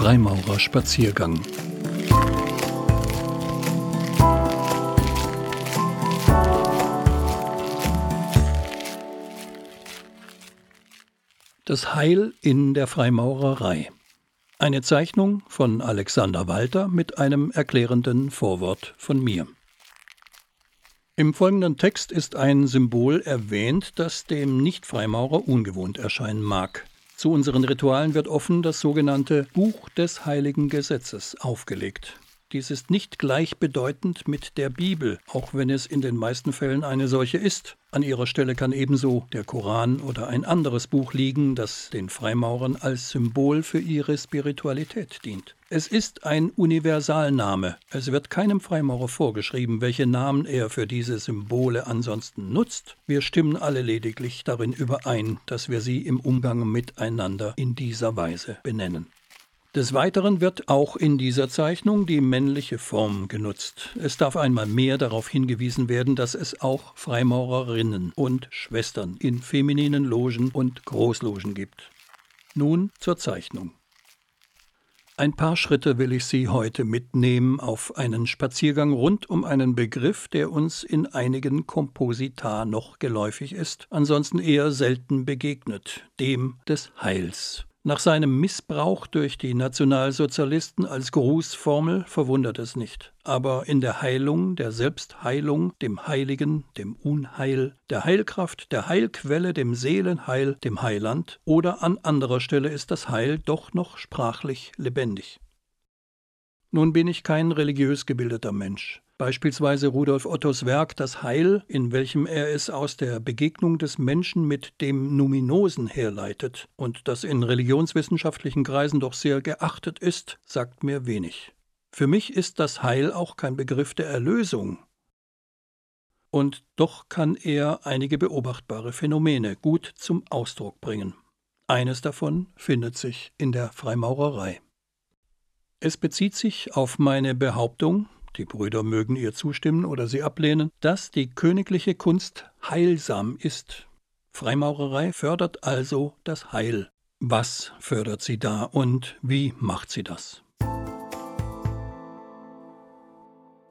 Freimaurerspaziergang. Das Heil in der Freimaurerei. Eine Zeichnung von Alexander Walter mit einem erklärenden Vorwort von mir. Im folgenden Text ist ein Symbol erwähnt, das dem Nicht-Freimaurer ungewohnt erscheinen mag. Zu unseren Ritualen wird offen das sogenannte Buch des Heiligen Gesetzes aufgelegt. Dies ist nicht gleichbedeutend mit der Bibel, auch wenn es in den meisten Fällen eine solche ist. An ihrer Stelle kann ebenso der Koran oder ein anderes Buch liegen, das den Freimaurern als Symbol für ihre Spiritualität dient. Es ist ein Universalname. Es wird keinem Freimaurer vorgeschrieben, welche Namen er für diese Symbole ansonsten nutzt. Wir stimmen alle lediglich darin überein, dass wir sie im Umgang miteinander in dieser Weise benennen. Des Weiteren wird auch in dieser Zeichnung die männliche Form genutzt. Es darf einmal mehr darauf hingewiesen werden, dass es auch Freimaurerinnen und Schwestern in femininen Logen und Großlogen gibt. Nun zur Zeichnung. Ein paar Schritte will ich Sie heute mitnehmen auf einen Spaziergang rund um einen Begriff, der uns in einigen Komposita noch geläufig ist, ansonsten eher selten begegnet, dem des Heils. Nach seinem Missbrauch durch die Nationalsozialisten als Grußformel verwundert es nicht. Aber in der Heilung, der Selbstheilung, dem Heiligen, dem Unheil, der Heilkraft, der Heilquelle, dem Seelenheil, dem Heiland oder an anderer Stelle ist das Heil doch noch sprachlich lebendig. Nun bin ich kein religiös gebildeter Mensch. Beispielsweise Rudolf Ottos Werk Das Heil, in welchem er es aus der Begegnung des Menschen mit dem Numinosen herleitet und das in religionswissenschaftlichen Kreisen doch sehr geachtet ist, sagt mir wenig. Für mich ist das Heil auch kein Begriff der Erlösung. Und doch kann er einige beobachtbare Phänomene gut zum Ausdruck bringen. Eines davon findet sich in der Freimaurerei. Es bezieht sich auf meine Behauptung, die Brüder mögen ihr zustimmen oder sie ablehnen, dass die königliche Kunst heilsam ist. Freimaurerei fördert also das Heil. Was fördert sie da und wie macht sie das?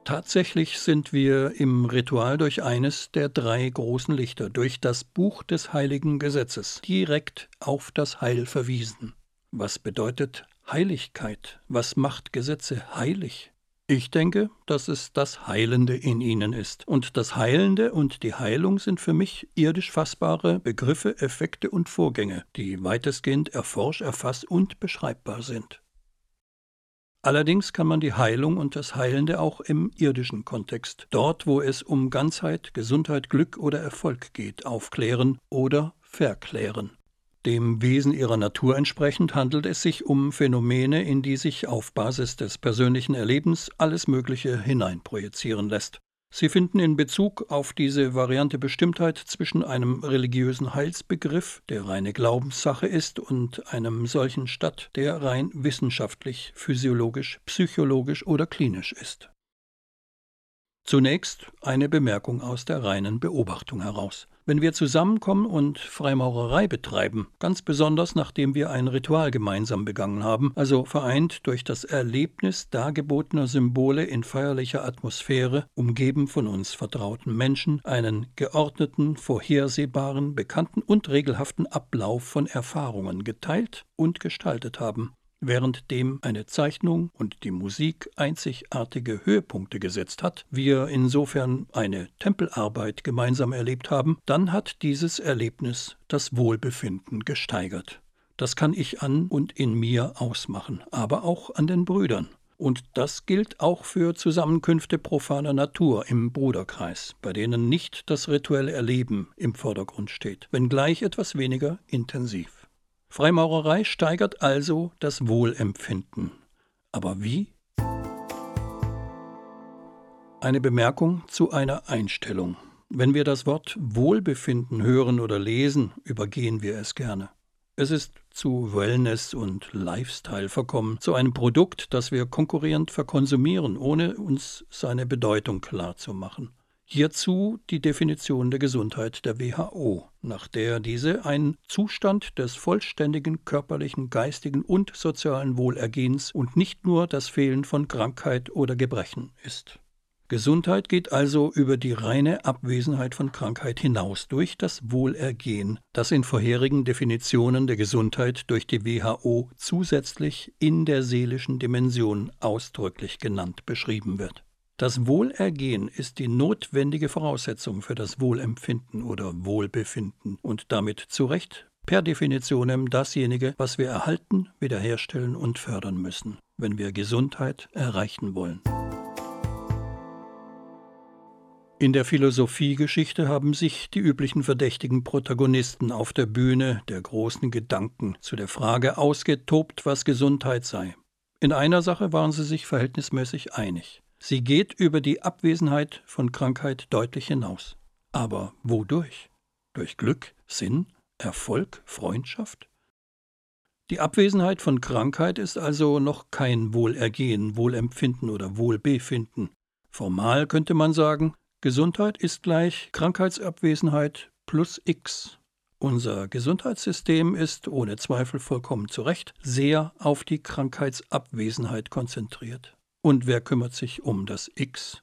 Tatsächlich sind wir im Ritual durch eines der drei großen Lichter, durch das Buch des heiligen Gesetzes, direkt auf das Heil verwiesen. Was bedeutet Heiligkeit? Was macht Gesetze heilig? Ich denke, dass es das Heilende in ihnen ist. Und das Heilende und die Heilung sind für mich irdisch fassbare Begriffe, Effekte und Vorgänge, die weitestgehend erforscht, erfasst und beschreibbar sind. Allerdings kann man die Heilung und das Heilende auch im irdischen Kontext, dort wo es um Ganzheit, Gesundheit, Glück oder Erfolg geht, aufklären oder verklären. Dem Wesen ihrer Natur entsprechend handelt es sich um Phänomene, in die sich auf Basis des persönlichen Erlebens alles Mögliche hineinprojizieren lässt. Sie finden in Bezug auf diese Variante Bestimmtheit zwischen einem religiösen Heilsbegriff, der reine Glaubenssache ist, und einem solchen statt, der rein wissenschaftlich, physiologisch, psychologisch oder klinisch ist. Zunächst eine Bemerkung aus der reinen Beobachtung heraus. Wenn wir zusammenkommen und Freimaurerei betreiben, ganz besonders nachdem wir ein Ritual gemeinsam begangen haben, also vereint durch das Erlebnis dargebotener Symbole in feierlicher Atmosphäre, umgeben von uns vertrauten Menschen, einen geordneten, vorhersehbaren, bekannten und regelhaften Ablauf von Erfahrungen geteilt und gestaltet haben, Während dem eine Zeichnung und die Musik einzigartige Höhepunkte gesetzt hat, wir insofern eine Tempelarbeit gemeinsam erlebt haben, dann hat dieses Erlebnis das Wohlbefinden gesteigert. Das kann ich an und in mir ausmachen, aber auch an den Brüdern. Und das gilt auch für Zusammenkünfte profaner Natur im Bruderkreis, bei denen nicht das rituelle Erleben im Vordergrund steht, wenngleich etwas weniger intensiv. Freimaurerei steigert also das Wohlempfinden. Aber wie? Eine Bemerkung zu einer Einstellung. Wenn wir das Wort Wohlbefinden hören oder lesen, übergehen wir es gerne. Es ist zu Wellness und Lifestyle verkommen, zu einem Produkt, das wir konkurrierend verkonsumieren, ohne uns seine Bedeutung klar zu machen. Hierzu die Definition der Gesundheit der WHO, nach der diese ein Zustand des vollständigen körperlichen, geistigen und sozialen Wohlergehens und nicht nur das Fehlen von Krankheit oder Gebrechen ist. Gesundheit geht also über die reine Abwesenheit von Krankheit hinaus durch das Wohlergehen, das in vorherigen Definitionen der Gesundheit durch die WHO zusätzlich in der seelischen Dimension ausdrücklich genannt beschrieben wird. Das Wohlergehen ist die notwendige Voraussetzung für das Wohlempfinden oder Wohlbefinden und damit zu Recht per Definition dasjenige, was wir erhalten, wiederherstellen und fördern müssen, wenn wir Gesundheit erreichen wollen. In der Philosophiegeschichte haben sich die üblichen verdächtigen Protagonisten auf der Bühne der großen Gedanken zu der Frage ausgetobt, was Gesundheit sei. In einer Sache waren sie sich verhältnismäßig einig. Sie geht über die Abwesenheit von Krankheit deutlich hinaus. Aber wodurch? Durch Glück, Sinn, Erfolg, Freundschaft? Die Abwesenheit von Krankheit ist also noch kein Wohlergehen, Wohlempfinden oder Wohlbefinden. Formal könnte man sagen, Gesundheit ist gleich Krankheitsabwesenheit plus X. Unser Gesundheitssystem ist ohne Zweifel vollkommen zu Recht sehr auf die Krankheitsabwesenheit konzentriert. Und wer kümmert sich um das X?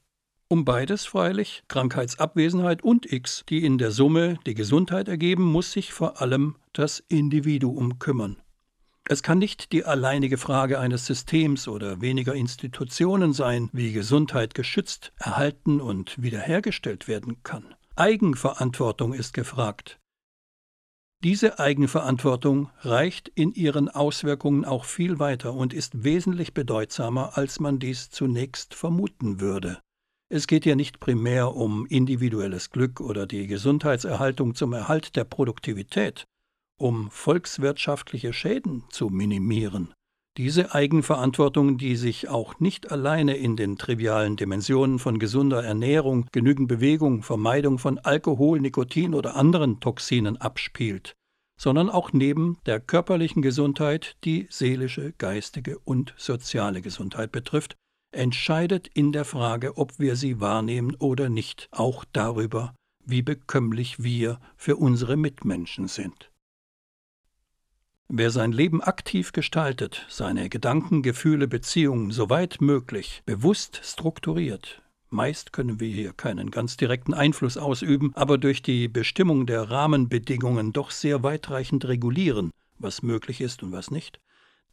Um beides freilich, Krankheitsabwesenheit und X, die in der Summe die Gesundheit ergeben, muss sich vor allem das Individuum kümmern. Es kann nicht die alleinige Frage eines Systems oder weniger Institutionen sein, wie Gesundheit geschützt, erhalten und wiederhergestellt werden kann. Eigenverantwortung ist gefragt. Diese Eigenverantwortung reicht in ihren Auswirkungen auch viel weiter und ist wesentlich bedeutsamer, als man dies zunächst vermuten würde. Es geht ja nicht primär um individuelles Glück oder die Gesundheitserhaltung zum Erhalt der Produktivität, um volkswirtschaftliche Schäden zu minimieren. Diese Eigenverantwortung, die sich auch nicht alleine in den trivialen Dimensionen von gesunder Ernährung, genügend Bewegung, Vermeidung von Alkohol, Nikotin oder anderen Toxinen abspielt, sondern auch neben der körperlichen Gesundheit die seelische, geistige und soziale Gesundheit betrifft, entscheidet in der Frage, ob wir sie wahrnehmen oder nicht, auch darüber, wie bekömmlich wir für unsere Mitmenschen sind. Wer sein Leben aktiv gestaltet, seine Gedanken, Gefühle, Beziehungen soweit möglich bewusst strukturiert, meist können wir hier keinen ganz direkten Einfluss ausüben, aber durch die Bestimmung der Rahmenbedingungen doch sehr weitreichend regulieren, was möglich ist und was nicht,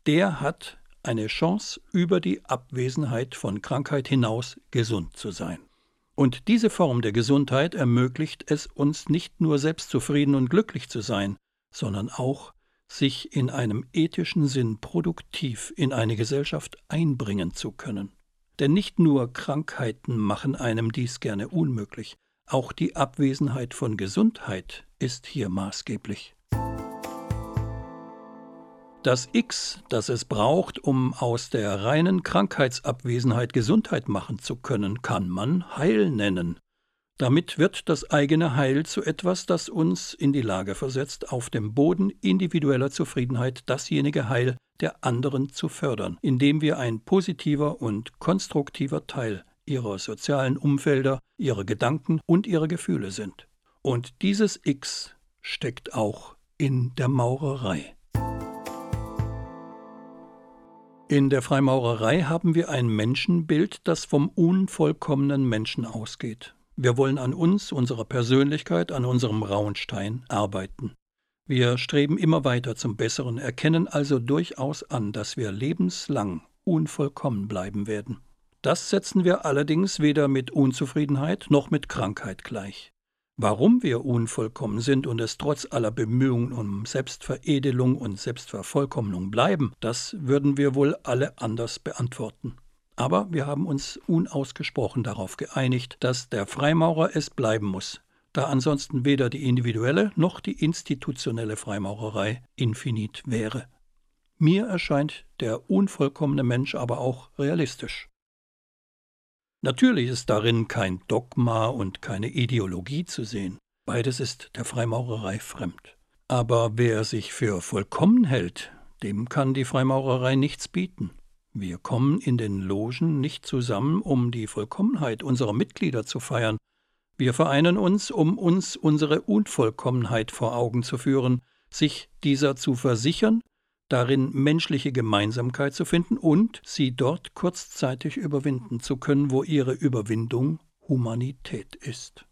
der hat eine Chance, über die Abwesenheit von Krankheit hinaus gesund zu sein. Und diese Form der Gesundheit ermöglicht es uns nicht nur selbstzufrieden und glücklich zu sein, sondern auch sich in einem ethischen Sinn produktiv in eine Gesellschaft einbringen zu können. Denn nicht nur Krankheiten machen einem dies gerne unmöglich, auch die Abwesenheit von Gesundheit ist hier maßgeblich. Das X, das es braucht, um aus der reinen Krankheitsabwesenheit Gesundheit machen zu können, kann man Heil nennen. Damit wird das eigene Heil zu etwas, das uns in die Lage versetzt, auf dem Boden individueller Zufriedenheit dasjenige Heil der anderen zu fördern, indem wir ein positiver und konstruktiver Teil ihrer sozialen Umfelder, ihrer Gedanken und ihrer Gefühle sind. Und dieses X steckt auch in der Maurerei. In der Freimaurerei haben wir ein Menschenbild, das vom unvollkommenen Menschen ausgeht. Wir wollen an uns, unserer Persönlichkeit, an unserem Rauenstein arbeiten. Wir streben immer weiter zum Besseren, erkennen also durchaus an, dass wir lebenslang unvollkommen bleiben werden. Das setzen wir allerdings weder mit Unzufriedenheit noch mit Krankheit gleich. Warum wir unvollkommen sind und es trotz aller Bemühungen um Selbstveredelung und Selbstvervollkommnung bleiben, das würden wir wohl alle anders beantworten. Aber wir haben uns unausgesprochen darauf geeinigt, dass der Freimaurer es bleiben muss, da ansonsten weder die individuelle noch die institutionelle Freimaurerei infinit wäre. Mir erscheint der unvollkommene Mensch aber auch realistisch. Natürlich ist darin kein Dogma und keine Ideologie zu sehen. Beides ist der Freimaurerei fremd. Aber wer sich für vollkommen hält, dem kann die Freimaurerei nichts bieten. Wir kommen in den Logen nicht zusammen, um die Vollkommenheit unserer Mitglieder zu feiern, Wir vereinen uns, um uns unsere Unvollkommenheit vor Augen zu führen, sich dieser zu versichern, darin menschliche Gemeinsamkeit zu finden und sie dort kurzzeitig überwinden zu können, wo ihre Überwindung Humanität ist.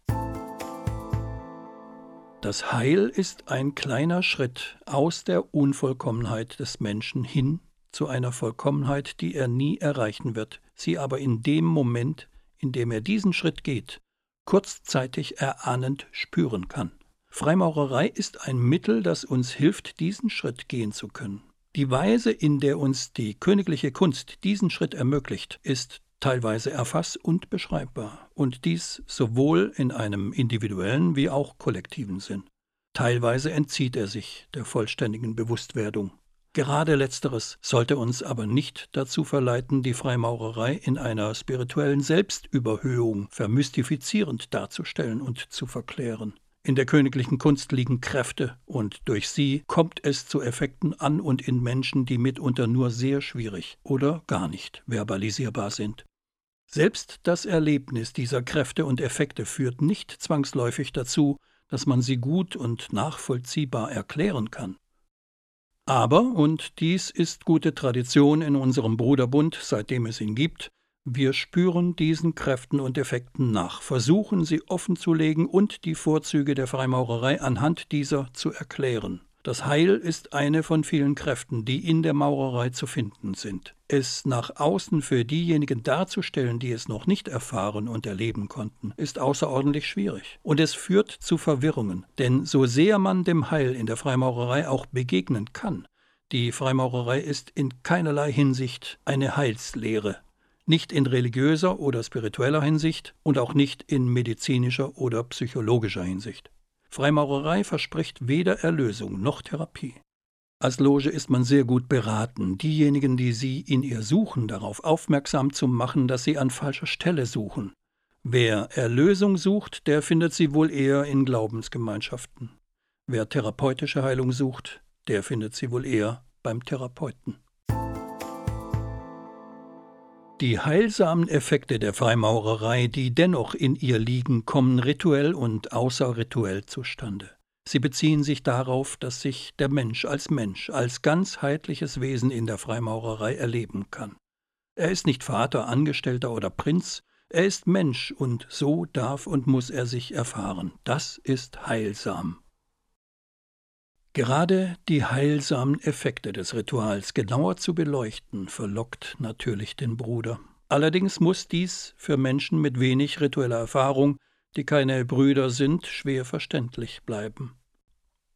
Das Heil ist ein kleiner Schritt aus der Unvollkommenheit des Menschen hin zu einer Vollkommenheit, die er nie erreichen wird, sie aber in dem Moment, in dem er diesen Schritt geht, kurzzeitig erahnend spüren kann. Freimaurerei ist ein Mittel, das uns hilft, diesen Schritt gehen zu können. Die Weise, in der uns die königliche Kunst diesen Schritt ermöglicht, ist teilweise erfass- und beschreibbar, und dies sowohl in einem individuellen wie auch kollektiven Sinn. Teilweise entzieht er sich der vollständigen Bewusstwerdung. Gerade letzteres sollte uns aber nicht dazu verleiten, die Freimaurerei in einer spirituellen Selbstüberhöhung vermystifizierend darzustellen und zu verklären. In der königlichen Kunst liegen Kräfte, und durch sie kommt es zu Effekten an und in Menschen, die mitunter nur sehr schwierig oder gar nicht verbalisierbar sind. Selbst das Erlebnis dieser Kräfte und Effekte führt nicht zwangsläufig dazu, dass man sie gut und nachvollziehbar erklären kann. Aber, und dies ist gute Tradition in unserem Bruderbund, seitdem es ihn gibt, wir spüren diesen Kräften und Effekten nach, versuchen sie offenzulegen und die Vorzüge der Freimaurerei anhand dieser zu erklären. Das Heil ist eine von vielen Kräften, die in der Maurerei zu finden sind. Es nach außen für diejenigen darzustellen, die es noch nicht erfahren und erleben konnten, ist außerordentlich schwierig. Und es führt zu Verwirrungen, denn so sehr man dem Heil in der Freimaurerei auch begegnen kann, die Freimaurerei ist in keinerlei Hinsicht eine Heilslehre, nicht in religiöser oder spiritueller Hinsicht und auch nicht in medizinischer oder psychologischer Hinsicht. Freimaurerei verspricht weder Erlösung noch Therapie. Als Loge ist man sehr gut beraten, diejenigen, die sie in ihr suchen, darauf aufmerksam zu machen, dass sie an falscher Stelle suchen. Wer Erlösung sucht, der findet sie wohl eher in Glaubensgemeinschaften. Wer therapeutische Heilung sucht, der findet sie wohl eher beim Therapeuten. Die heilsamen Effekte der Freimaurerei, die dennoch in ihr liegen, kommen rituell und außerrituell zustande. Sie beziehen sich darauf, dass sich der Mensch als Mensch, als ganzheitliches Wesen in der Freimaurerei erleben kann. Er ist nicht Vater, Angestellter oder Prinz, er ist Mensch und so darf und muss er sich erfahren. Das ist heilsam. Gerade die heilsamen Effekte des Rituals genauer zu beleuchten, verlockt natürlich den Bruder. Allerdings muss dies für Menschen mit wenig ritueller Erfahrung, die keine Brüder sind, schwer verständlich bleiben.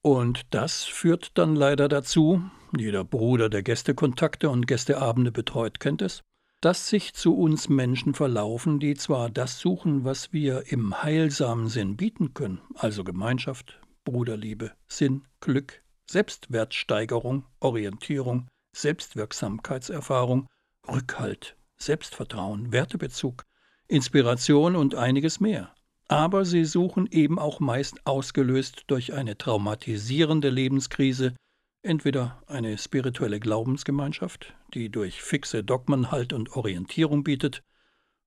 Und das führt dann leider dazu, jeder Bruder, der Gästekontakte und Gästeabende betreut, kennt es, dass sich zu uns Menschen verlaufen, die zwar das suchen, was wir im heilsamen Sinn bieten können, also Gemeinschaft, Bruderliebe, Sinn, Glück, Selbstwertsteigerung, Orientierung, Selbstwirksamkeitserfahrung, Rückhalt, Selbstvertrauen, Wertebezug, Inspiration und einiges mehr. Aber sie suchen eben auch meist ausgelöst durch eine traumatisierende Lebenskrise, entweder eine spirituelle Glaubensgemeinschaft, die durch fixe Dogmen Halt und Orientierung bietet,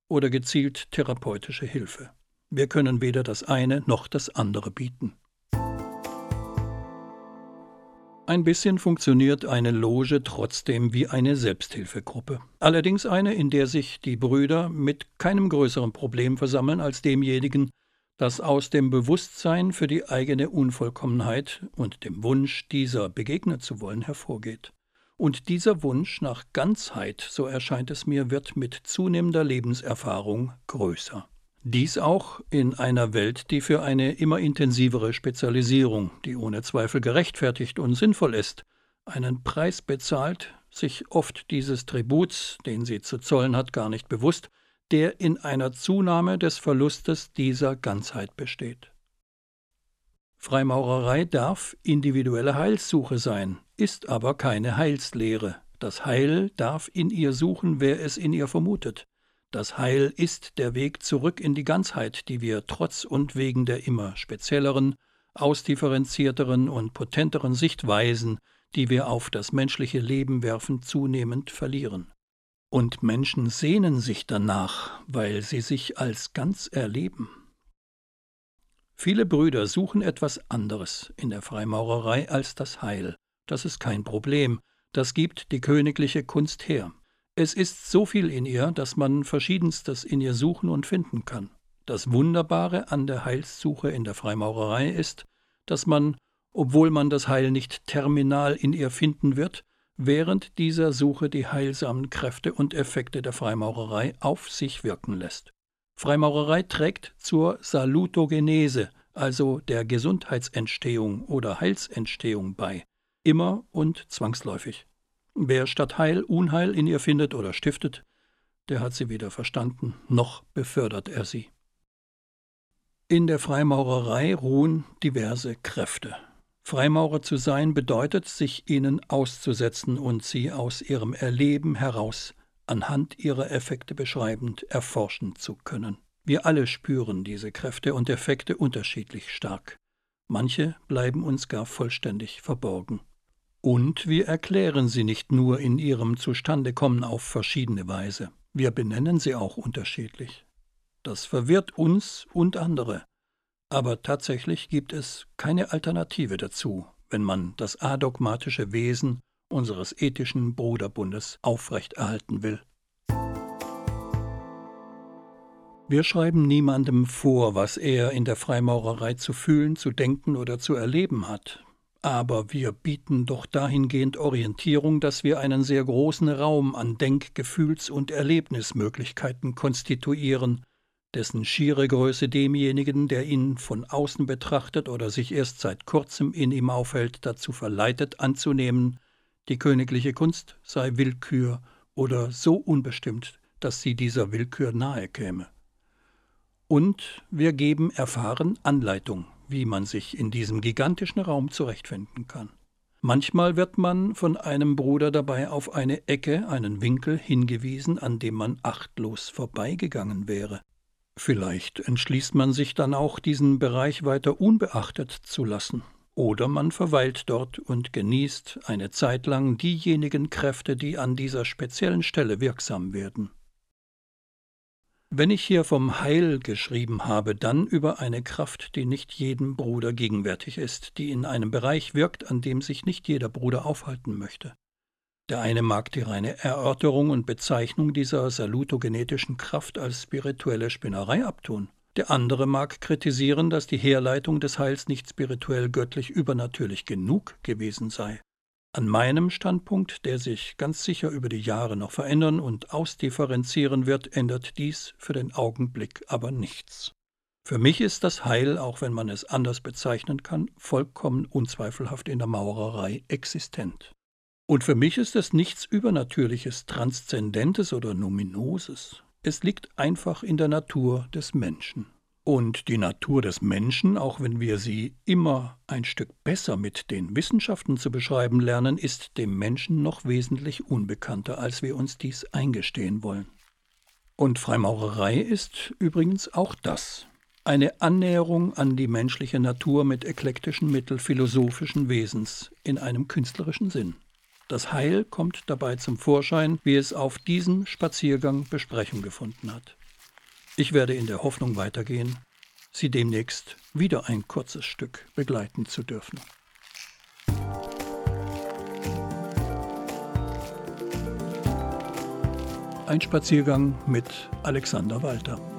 oder gezielt therapeutische Hilfe. Wir können weder das eine noch das andere bieten. Ein bisschen funktioniert eine Loge trotzdem wie eine Selbsthilfegruppe. Allerdings eine, in der sich die Brüder mit keinem größeren Problem versammeln als demjenigen, das aus dem Bewusstsein für die eigene Unvollkommenheit und dem Wunsch, dieser begegnen zu wollen, hervorgeht. Und dieser Wunsch nach Ganzheit, so erscheint es mir, wird mit zunehmender Lebenserfahrung größer. Dies auch in einer Welt, die für eine immer intensivere Spezialisierung, die ohne Zweifel gerechtfertigt und sinnvoll ist, einen Preis bezahlt, sich oft dieses Tributs, den sie zu zollen hat, gar nicht bewusst, der in einer Zunahme des Verlustes dieser Ganzheit besteht. Freimaurerei darf individuelle Heilssuche sein, ist aber keine Heilslehre. Das Heil darf in ihr suchen, wer es in ihr vermutet. Das Heil ist der Weg zurück in die Ganzheit, die wir trotz und wegen der immer spezielleren, ausdifferenzierteren und potenteren Sichtweisen, die wir auf das menschliche Leben werfen, zunehmend verlieren. Und Menschen sehnen sich danach, weil sie sich als ganz erleben. Viele Brüder suchen etwas anderes in der Freimaurerei als das Heil. Das ist kein Problem, das gibt die königliche Kunst her. Es ist so viel in ihr, dass man verschiedenstes in ihr suchen und finden kann. Das Wunderbare an der Heilssuche in der Freimaurerei ist, dass man, obwohl man das Heil nicht terminal in ihr finden wird, während dieser Suche die heilsamen Kräfte und Effekte der Freimaurerei auf sich wirken lässt. Freimaurerei trägt zur Salutogenese, also der Gesundheitsentstehung oder Heilsentstehung bei, immer und zwangsläufig. Wer statt Heil Unheil in ihr findet oder stiftet, der hat sie weder verstanden, noch befördert er sie. In der Freimaurerei ruhen diverse Kräfte. Freimaurer zu sein bedeutet, sich ihnen auszusetzen und sie aus ihrem Erleben heraus anhand ihrer Effekte beschreibend erforschen zu können. Wir alle spüren diese Kräfte und Effekte unterschiedlich stark. Manche bleiben uns gar vollständig verborgen. Und wir erklären sie nicht nur in ihrem Zustandekommen auf verschiedene Weise, wir benennen sie auch unterschiedlich. Das verwirrt uns und andere. Aber tatsächlich gibt es keine Alternative dazu, wenn man das adogmatische Wesen unseres ethischen Bruderbundes aufrechterhalten will. Wir schreiben niemandem vor, was er in der Freimaurerei zu fühlen, zu denken oder zu erleben hat. Aber wir bieten doch dahingehend Orientierung, dass wir einen sehr großen Raum an Denk-, Gefühls- und Erlebnismöglichkeiten konstituieren, dessen schiere Größe demjenigen, der ihn von außen betrachtet oder sich erst seit kurzem in ihm aufhält, dazu verleitet anzunehmen, die königliche Kunst sei Willkür oder so unbestimmt, dass sie dieser Willkür nahe käme. Und wir geben erfahren Anleitung, wie man sich in diesem gigantischen Raum zurechtfinden kann. Manchmal wird man von einem Bruder dabei auf eine Ecke, einen Winkel hingewiesen, an dem man achtlos vorbeigegangen wäre. Vielleicht entschließt man sich dann auch, diesen Bereich weiter unbeachtet zu lassen. Oder man verweilt dort und genießt eine Zeit lang diejenigen Kräfte, die an dieser speziellen Stelle wirksam werden. Wenn ich hier vom Heil geschrieben habe, dann über eine Kraft, die nicht jedem Bruder gegenwärtig ist, die in einem Bereich wirkt, an dem sich nicht jeder Bruder aufhalten möchte. Der eine mag die reine Erörterung und Bezeichnung dieser salutogenetischen Kraft als spirituelle Spinnerei abtun. Der andere mag kritisieren, dass die Herleitung des Heils nicht spirituell göttlich übernatürlich genug gewesen sei. An meinem Standpunkt, der sich ganz sicher über die Jahre noch verändern und ausdifferenzieren wird, ändert dies für den Augenblick aber nichts. Für mich ist das Heil, auch wenn man es anders bezeichnen kann, vollkommen unzweifelhaft in der Maurerei existent. Und für mich ist es nichts Übernatürliches, Transzendentes oder Numinoses. Es liegt einfach in der Natur des Menschen. Und die Natur des Menschen, auch wenn wir sie immer ein Stück besser mit den Wissenschaften zu beschreiben lernen, ist dem Menschen noch wesentlich unbekannter, als wir uns dies eingestehen wollen. Und Freimaurerei ist übrigens auch das. Eine Annäherung an die menschliche Natur mit eklektischen Mitteln philosophischen Wesens in einem künstlerischen Sinn. Das Heil kommt dabei zum Vorschein, wie es auf diesem Spaziergang Besprechung gefunden hat. Ich werde in der Hoffnung weitergehen, Sie demnächst wieder ein kurzes Stück begleiten zu dürfen. Ein Spaziergang mit Alexander Walter.